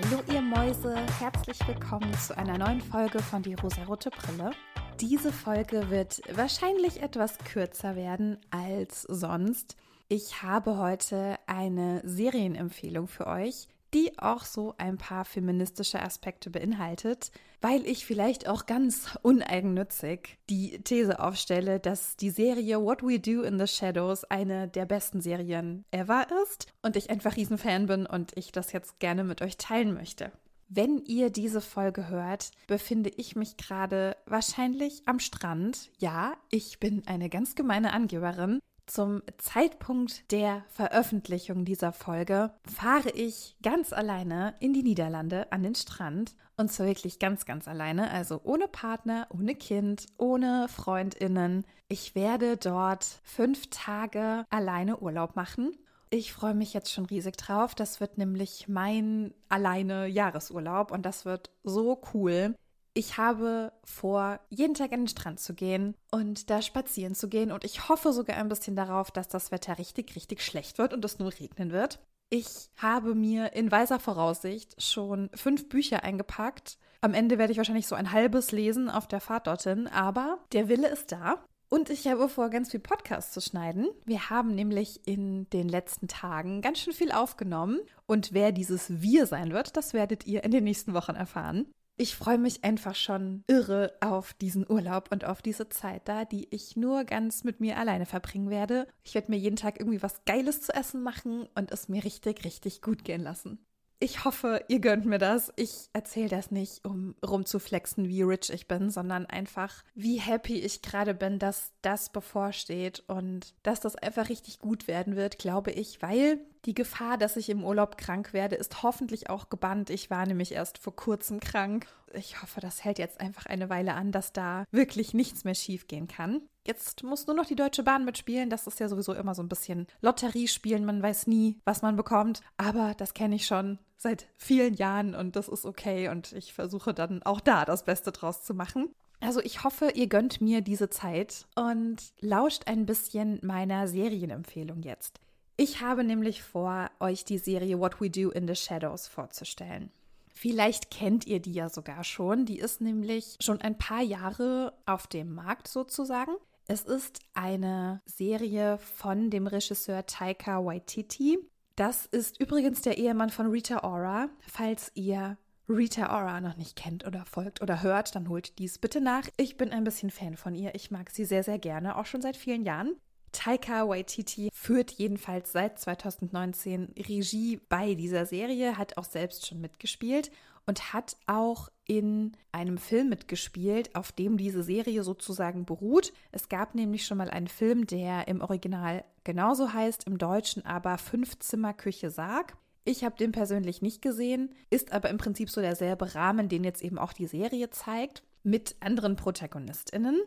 Hallo ihr Mäuse, herzlich willkommen zu einer neuen Folge von Die rosarote Brille. Diese Folge wird wahrscheinlich etwas kürzer werden als sonst. Ich habe heute eine Serienempfehlung für euch, die auch so ein paar feministische Aspekte beinhaltet, weil ich vielleicht auch ganz uneigennützig die These aufstelle, dass die Serie What We Do in the Shadows eine der besten Serien ever ist und ich einfach Riesenfan bin und ich das jetzt gerne mit euch teilen möchte. Wenn ihr diese Folge hört, befinde ich mich gerade wahrscheinlich am Strand. Ja, ich bin eine ganz gemeine Angeberin, zum Zeitpunkt der Veröffentlichung dieser Folge fahre ich ganz alleine in die Niederlande an den Strand. Und zwar wirklich ganz, ganz alleine. Also ohne Partner, ohne Kind, ohne Freundinnen. Ich werde dort fünf Tage alleine Urlaub machen. Ich freue mich jetzt schon riesig drauf. Das wird nämlich mein alleine Jahresurlaub und das wird so cool. Ich habe vor, jeden Tag an den Strand zu gehen und da spazieren zu gehen und ich hoffe sogar ein bisschen darauf, dass das Wetter richtig, richtig schlecht wird und es nur regnen wird. Ich habe mir in weiser Voraussicht schon fünf Bücher eingepackt. Am Ende werde ich wahrscheinlich so ein halbes lesen auf der Fahrt dorthin, aber der Wille ist da. Und ich habe vor, ganz viel Podcast zu schneiden. Wir haben nämlich in den letzten Tagen ganz schön viel aufgenommen. Und wer dieses Wir sein wird, das werdet ihr in den nächsten Wochen erfahren. Ich freue mich einfach schon irre auf diesen Urlaub und auf diese Zeit da, die ich nur ganz mit mir alleine verbringen werde. Ich werde mir jeden Tag irgendwie was Geiles zu essen machen und es mir richtig, richtig gut gehen lassen. Ich hoffe, ihr gönnt mir das. Ich erzähle das nicht, um rumzuflexen, wie rich ich bin, sondern einfach, wie happy ich gerade bin, dass das bevorsteht und dass das einfach richtig gut werden wird, glaube ich, weil die Gefahr, dass ich im Urlaub krank werde, ist hoffentlich auch gebannt. Ich war nämlich erst vor kurzem krank. Ich hoffe, das hält jetzt einfach eine Weile an, dass da wirklich nichts mehr schiefgehen kann. Jetzt muss nur noch die Deutsche Bahn mitspielen. Das ist ja sowieso immer so ein bisschen Lotterie spielen. Man weiß nie, was man bekommt. Aber das kenne ich schon seit vielen Jahren und das ist okay. Und ich versuche dann auch da das Beste draus zu machen. Also ich hoffe, ihr gönnt mir diese Zeit und lauscht ein bisschen meiner Serienempfehlung jetzt. Ich habe nämlich vor, euch die Serie What We Do in the Shadows vorzustellen. Vielleicht kennt ihr die ja sogar schon. Die ist nämlich schon ein paar Jahre auf dem Markt sozusagen. Es ist eine Serie von dem Regisseur Taika Waititi. Das ist übrigens der Ehemann von Rita Ora. Falls ihr Rita Ora noch nicht kennt oder folgt oder hört, dann holt dies bitte nach. Ich bin ein bisschen Fan von ihr. Ich mag sie sehr, sehr gerne, auch schon seit vielen Jahren. Taika Waititi führt jedenfalls seit 2019 Regie bei dieser Serie, hat auch selbst schon mitgespielt und hat auch in einem Film mitgespielt, auf dem diese Serie sozusagen beruht. Es gab nämlich schon mal einen Film, der im Original genauso heißt, im Deutschen aber Fünf-Zimmer-Küche Sarg. Ich habe den persönlich nicht gesehen, ist aber im Prinzip so derselbe Rahmen, den jetzt eben auch die Serie zeigt, mit anderen ProtagonistInnen.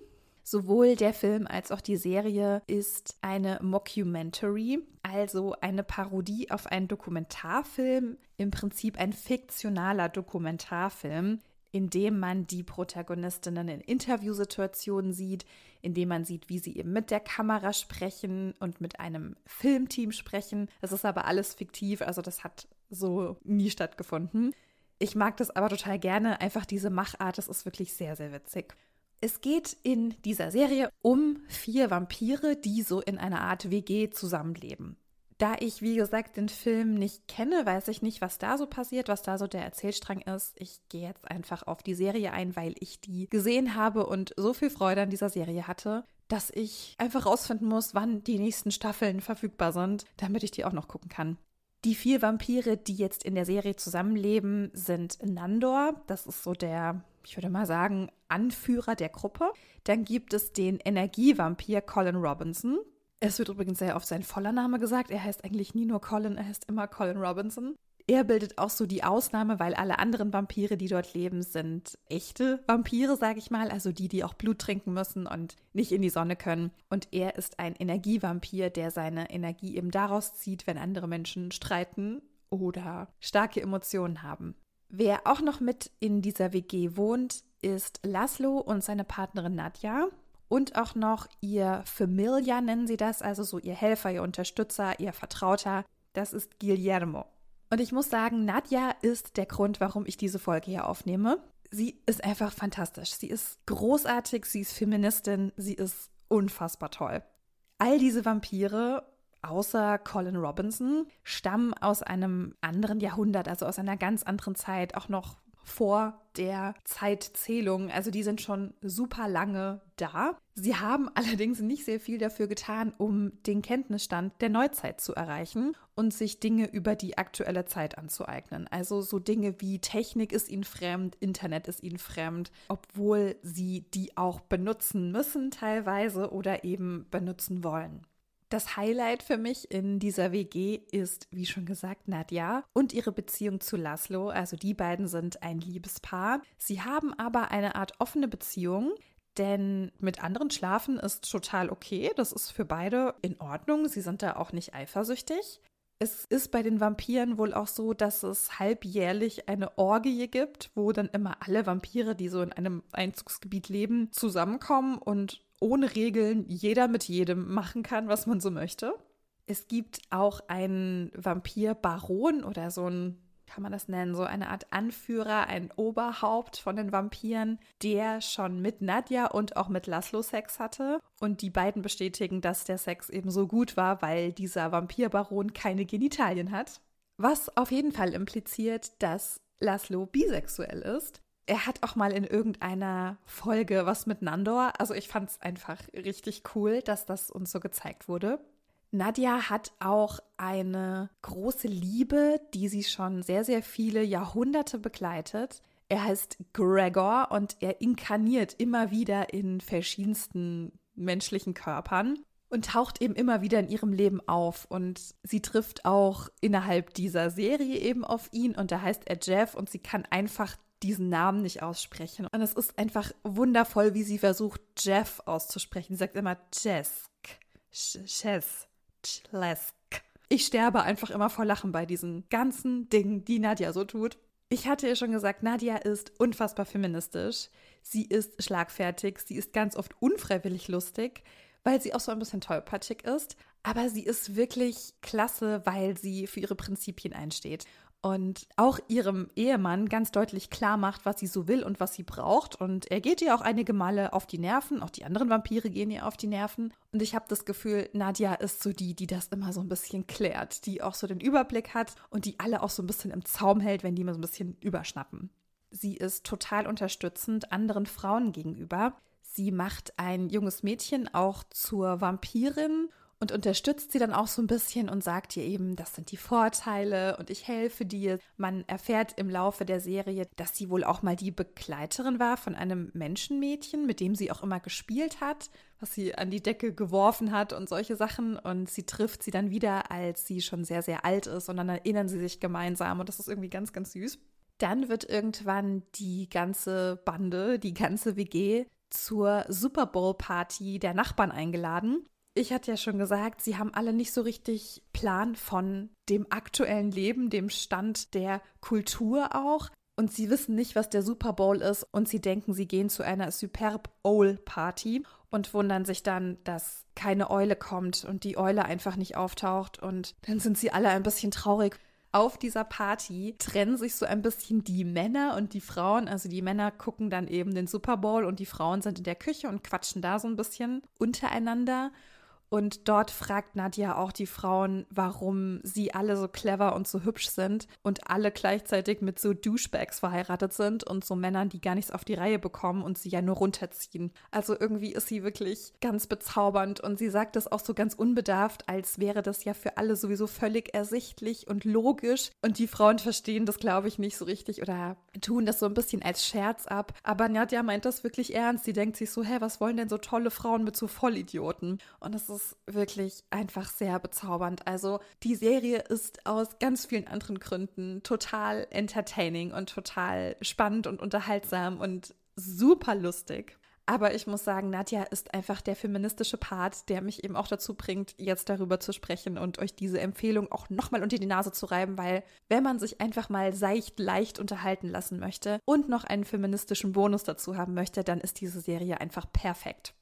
Sowohl der Film als auch die Serie ist eine Mockumentary, also eine Parodie auf einen Dokumentarfilm, im Prinzip ein fiktionaler Dokumentarfilm, in dem man die Protagonistinnen in Interviewsituationen sieht, in dem man sieht, wie sie eben mit der Kamera sprechen und mit einem Filmteam sprechen. Das ist aber alles fiktiv, also das hat so nie stattgefunden. Ich mag das aber total gerne, einfach diese Machart, das ist wirklich sehr, sehr witzig. Es geht in dieser Serie um vier Vampire, die so in einer Art WG zusammenleben. Da ich, wie gesagt, den Film nicht kenne, weiß ich nicht, was da so passiert, was da so der Erzählstrang ist. Ich gehe jetzt einfach auf die Serie ein, weil ich die gesehen habe und so viel Freude an dieser Serie hatte, dass ich einfach rausfinden muss, wann die nächsten Staffeln verfügbar sind, damit ich die auch noch gucken kann. Die vier Vampire, die jetzt in der Serie zusammenleben, sind Nandor, das ist so der, ich würde mal sagen, Anführer der Gruppe. Dann gibt es den Energievampir Colin Robinson. Es wird übrigens sehr oft sein voller Name gesagt. Er heißt eigentlich nie nur Colin, er heißt immer Colin Robinson. Er bildet auch so die Ausnahme, weil alle anderen Vampire, die dort leben, sind echte Vampire, sage ich mal, also die, die auch Blut trinken müssen und nicht in die Sonne können. Und er ist ein Energievampir, der seine Energie eben daraus zieht, wenn andere Menschen streiten oder starke Emotionen haben. Wer auch noch mit in dieser WG wohnt, ist Laszlo und seine Partnerin Nadja und auch noch ihr Familia nennen sie das, also so ihr Helfer, ihr Unterstützer, ihr Vertrauter, das ist Guillermo. Und ich muss sagen, Nadja ist der Grund, warum ich diese Folge hier aufnehme. Sie ist einfach fantastisch. Sie ist großartig, sie ist Feministin, sie ist unfassbar toll. All diese Vampire, außer Colin Robinson, stammen aus einem anderen Jahrhundert, also aus einer ganz anderen Zeit, auch noch vor der Zeitzählung. Also die sind schon super lange da. Sie haben allerdings nicht sehr viel dafür getan, um den Kenntnisstand der Neuzeit zu erreichen und sich Dinge über die aktuelle Zeit anzueignen. Also so Dinge wie Technik ist ihnen fremd, Internet ist ihnen fremd, obwohl sie die auch benutzen müssen teilweise oder eben benutzen wollen. Das Highlight für mich in dieser WG ist, wie schon gesagt, Nadja und ihre Beziehung zu Laszlo. Also die beiden sind ein Liebespaar. Sie haben aber eine Art offene Beziehung. Denn mit anderen schlafen ist total okay. Das ist für beide in Ordnung. Sie sind da auch nicht eifersüchtig. Es ist bei den Vampiren wohl auch so, dass es halbjährlich eine Orgie gibt, wo dann immer alle Vampire, die so in einem Einzugsgebiet leben, zusammenkommen und ohne Regeln jeder mit jedem machen kann, was man so möchte. Es gibt auch einen Vampir-Baron oder so ein, kann man das nennen, so eine Art Anführer, ein Oberhaupt von den Vampiren, der schon mit Nadja und auch mit Laszlo Sex hatte. Und die beiden bestätigen, dass der Sex eben so gut war, weil dieser Vampir-Baron keine Genitalien hat. Was auf jeden Fall impliziert, dass Laszlo bisexuell ist er hat auch mal in irgendeiner Folge was mit Nandor. Also ich fand es einfach richtig cool, dass das uns so gezeigt wurde. Nadja hat auch eine große Liebe, die sie schon sehr, sehr viele Jahrhunderte begleitet. Er heißt Gregor und er inkarniert immer wieder in verschiedensten menschlichen Körpern und taucht eben immer wieder in ihrem Leben auf. Und sie trifft auch innerhalb dieser Serie eben auf ihn und da heißt er Jeff und sie kann einfach diesen Namen nicht aussprechen. Und es ist einfach wundervoll, wie sie versucht, Jeff auszusprechen. Sie sagt immer Jesk, Ches, Chlesk. Ich sterbe einfach immer vor Lachen bei diesen ganzen Dingen, die Nadja so tut. Ich hatte ja schon gesagt, Nadja ist unfassbar feministisch. Sie ist schlagfertig, sie ist ganz oft unfreiwillig lustig, weil sie auch so ein bisschen tollpatschig ist. Aber sie ist wirklich klasse, weil sie für ihre Prinzipien einsteht und auch ihrem Ehemann ganz deutlich klar macht, was sie so will und was sie braucht. Und er geht ihr auch einige Male auf die Nerven, auch die anderen Vampire gehen ihr auf die Nerven. Und ich habe das Gefühl, Nadja ist so die, die das immer so ein bisschen klärt, die auch so den Überblick hat und die alle auch so ein bisschen im Zaum hält, wenn die mal so ein bisschen überschnappen. Sie ist total unterstützend anderen Frauen gegenüber. Sie macht ein junges Mädchen auch zur Vampirin und unterstützt sie dann auch so ein bisschen und sagt ihr eben, das sind die Vorteile und ich helfe dir. Man erfährt im Laufe der Serie, dass sie wohl auch mal die Begleiterin war von einem Menschenmädchen, mit dem sie auch immer gespielt hat, was sie an die Decke geworfen hat und solche Sachen. Und sie trifft sie dann wieder, als sie schon sehr, sehr alt ist und dann erinnern sie sich gemeinsam und das ist irgendwie ganz, ganz süß. Dann wird irgendwann die ganze Bande, die ganze WG zur Super Bowl Party der Nachbarn eingeladen ich hatte ja schon gesagt, sie haben alle nicht so richtig Plan von dem aktuellen Leben, dem Stand der Kultur auch. Und sie wissen nicht, was der Super Bowl ist. Und sie denken, sie gehen zu einer Superb Owl Party und wundern sich dann, dass keine Eule kommt und die Eule einfach nicht auftaucht. Und dann sind sie alle ein bisschen traurig. Auf dieser Party trennen sich so ein bisschen die Männer und die Frauen. Also die Männer gucken dann eben den Super Bowl und die Frauen sind in der Küche und quatschen da so ein bisschen untereinander. Und dort fragt Nadja auch die Frauen, warum sie alle so clever und so hübsch sind und alle gleichzeitig mit so Douchebags verheiratet sind und so Männern, die gar nichts auf die Reihe bekommen und sie ja nur runterziehen. Also irgendwie ist sie wirklich ganz bezaubernd und sie sagt das auch so ganz unbedarft, als wäre das ja für alle sowieso völlig ersichtlich und logisch. Und die Frauen verstehen das, glaube ich, nicht so richtig oder tun das so ein bisschen als Scherz ab. Aber Nadja meint das wirklich ernst. Sie denkt sich so, hä, was wollen denn so tolle Frauen mit so Vollidioten? Und das ist ist wirklich einfach sehr bezaubernd. Also die Serie ist aus ganz vielen anderen Gründen total entertaining und total spannend und unterhaltsam und super lustig. Aber ich muss sagen, Nadja ist einfach der feministische Part, der mich eben auch dazu bringt, jetzt darüber zu sprechen und euch diese Empfehlung auch nochmal unter die Nase zu reiben, weil wenn man sich einfach mal seicht, leicht unterhalten lassen möchte und noch einen feministischen Bonus dazu haben möchte, dann ist diese Serie einfach perfekt.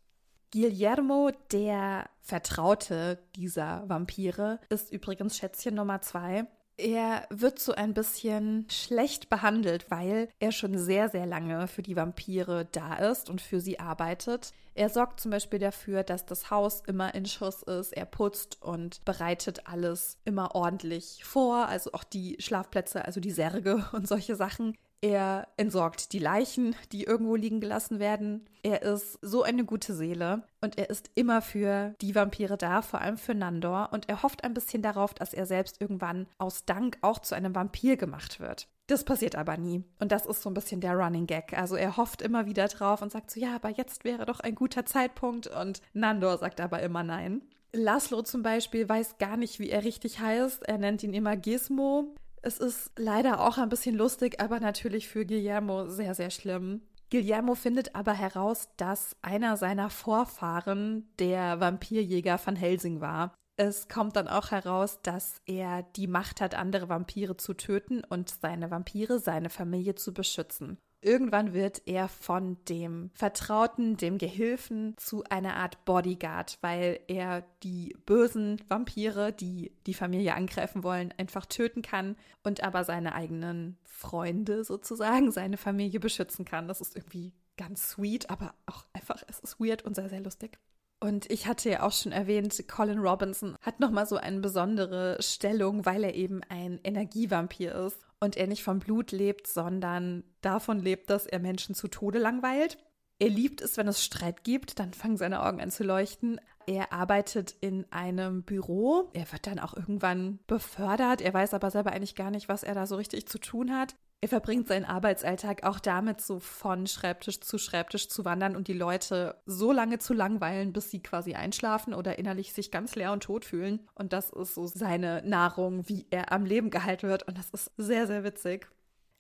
Guillermo, der Vertraute dieser Vampire, ist übrigens Schätzchen Nummer zwei. Er wird so ein bisschen schlecht behandelt, weil er schon sehr, sehr lange für die Vampire da ist und für sie arbeitet. Er sorgt zum Beispiel dafür, dass das Haus immer in Schuss ist. Er putzt und bereitet alles immer ordentlich vor, also auch die Schlafplätze, also die Särge und solche Sachen. Er entsorgt die Leichen, die irgendwo liegen gelassen werden. Er ist so eine gute Seele und er ist immer für die Vampire da, vor allem für Nandor. Und er hofft ein bisschen darauf, dass er selbst irgendwann aus Dank auch zu einem Vampir gemacht wird. Das passiert aber nie. Und das ist so ein bisschen der Running Gag. Also er hofft immer wieder drauf und sagt so, ja, aber jetzt wäre doch ein guter Zeitpunkt. Und Nandor sagt aber immer nein. Laszlo zum Beispiel weiß gar nicht, wie er richtig heißt. Er nennt ihn immer Gizmo. Es ist leider auch ein bisschen lustig, aber natürlich für Guillermo sehr, sehr schlimm. Guillermo findet aber heraus, dass einer seiner Vorfahren der Vampirjäger von Helsing war. Es kommt dann auch heraus, dass er die Macht hat, andere Vampire zu töten und seine Vampire, seine Familie zu beschützen. Irgendwann wird er von dem Vertrauten, dem Gehilfen zu einer Art Bodyguard, weil er die bösen Vampire, die die Familie angreifen wollen, einfach töten kann und aber seine eigenen Freunde sozusagen, seine Familie beschützen kann. Das ist irgendwie ganz sweet, aber auch einfach, es ist weird und sehr, sehr lustig. Und ich hatte ja auch schon erwähnt, Colin Robinson hat nochmal so eine besondere Stellung, weil er eben ein Energievampir ist und er nicht vom Blut lebt, sondern davon lebt, dass er Menschen zu Tode langweilt. Er liebt es, wenn es Streit gibt, dann fangen seine Augen an zu leuchten. Er arbeitet in einem Büro. Er wird dann auch irgendwann befördert. Er weiß aber selber eigentlich gar nicht, was er da so richtig zu tun hat. Er verbringt seinen Arbeitsalltag auch damit, so von Schreibtisch zu Schreibtisch zu wandern und die Leute so lange zu langweilen, bis sie quasi einschlafen oder innerlich sich ganz leer und tot fühlen. Und das ist so seine Nahrung, wie er am Leben gehalten wird. Und das ist sehr, sehr witzig.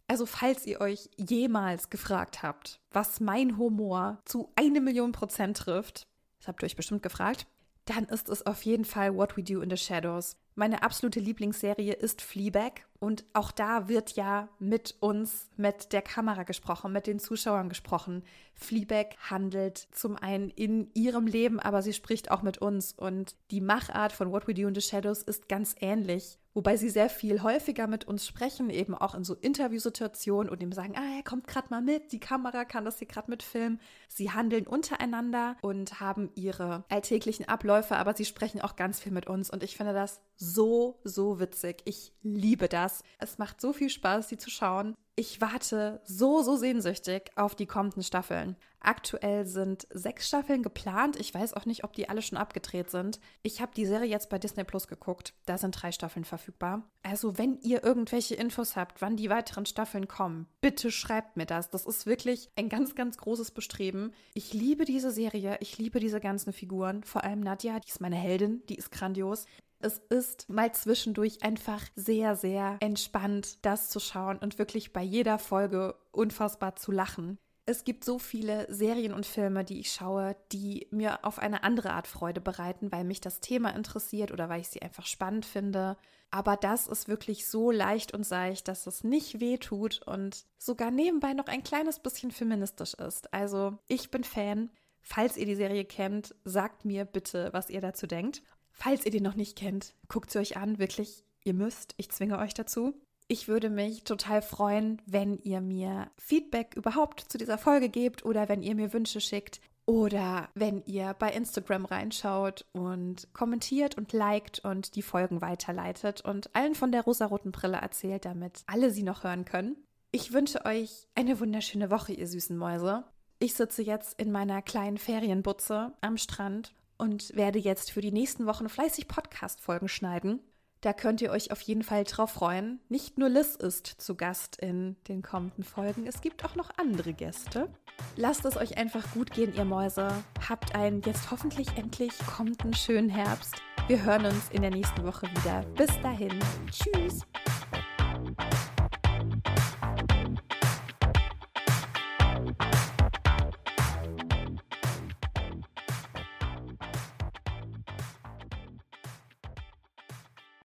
Also falls ihr euch jemals gefragt habt, was mein Humor zu eine Million Prozent trifft, das habt ihr euch bestimmt gefragt, dann ist es auf jeden Fall What We Do in the Shadows. Meine absolute Lieblingsserie ist Fleabag und auch da wird ja mit uns, mit der Kamera gesprochen, mit den Zuschauern gesprochen. Fleabag handelt zum einen in ihrem Leben, aber sie spricht auch mit uns und die Machart von What We Do in the Shadows ist ganz ähnlich. Wobei sie sehr viel häufiger mit uns sprechen, eben auch in so Interviewsituationen und ihm sagen, ah, er kommt gerade mal mit, die Kamera kann das hier gerade mitfilmen. Sie handeln untereinander und haben ihre alltäglichen Abläufe, aber sie sprechen auch ganz viel mit uns und ich finde das so, so witzig. Ich liebe das. Es macht so viel Spaß, sie zu schauen. Ich warte so, so sehnsüchtig auf die kommenden Staffeln. Aktuell sind sechs Staffeln geplant. Ich weiß auch nicht, ob die alle schon abgedreht sind. Ich habe die Serie jetzt bei Disney Plus geguckt. Da sind drei Staffeln verfügbar. Also, wenn ihr irgendwelche Infos habt, wann die weiteren Staffeln kommen, bitte schreibt mir das. Das ist wirklich ein ganz, ganz großes Bestreben. Ich liebe diese Serie. Ich liebe diese ganzen Figuren. Vor allem Nadja, die ist meine Heldin. Die ist grandios. Es ist mal zwischendurch einfach sehr, sehr entspannt, das zu schauen und wirklich bei jeder Folge unfassbar zu lachen. Es gibt so viele Serien und Filme, die ich schaue, die mir auf eine andere Art Freude bereiten, weil mich das Thema interessiert oder weil ich sie einfach spannend finde. Aber das ist wirklich so leicht und seicht, dass es nicht weh tut und sogar nebenbei noch ein kleines bisschen feministisch ist. Also ich bin Fan. Falls ihr die Serie kennt, sagt mir bitte, was ihr dazu denkt. Falls ihr den noch nicht kennt, guckt sie euch an, wirklich, ihr müsst, ich zwinge euch dazu. Ich würde mich total freuen, wenn ihr mir Feedback überhaupt zu dieser Folge gebt oder wenn ihr mir Wünsche schickt oder wenn ihr bei Instagram reinschaut und kommentiert und liked und die Folgen weiterleitet und allen von der rosaroten Brille erzählt, damit alle sie noch hören können. Ich wünsche euch eine wunderschöne Woche, ihr süßen Mäuse. Ich sitze jetzt in meiner kleinen Ferienbutze am Strand und werde jetzt für die nächsten Wochen fleißig Podcast-Folgen schneiden. Da könnt ihr euch auf jeden Fall drauf freuen. Nicht nur Liz ist zu Gast in den kommenden Folgen, es gibt auch noch andere Gäste. Lasst es euch einfach gut gehen, ihr Mäuse. Habt einen jetzt hoffentlich endlich kommenden schönen Herbst. Wir hören uns in der nächsten Woche wieder. Bis dahin. Tschüss.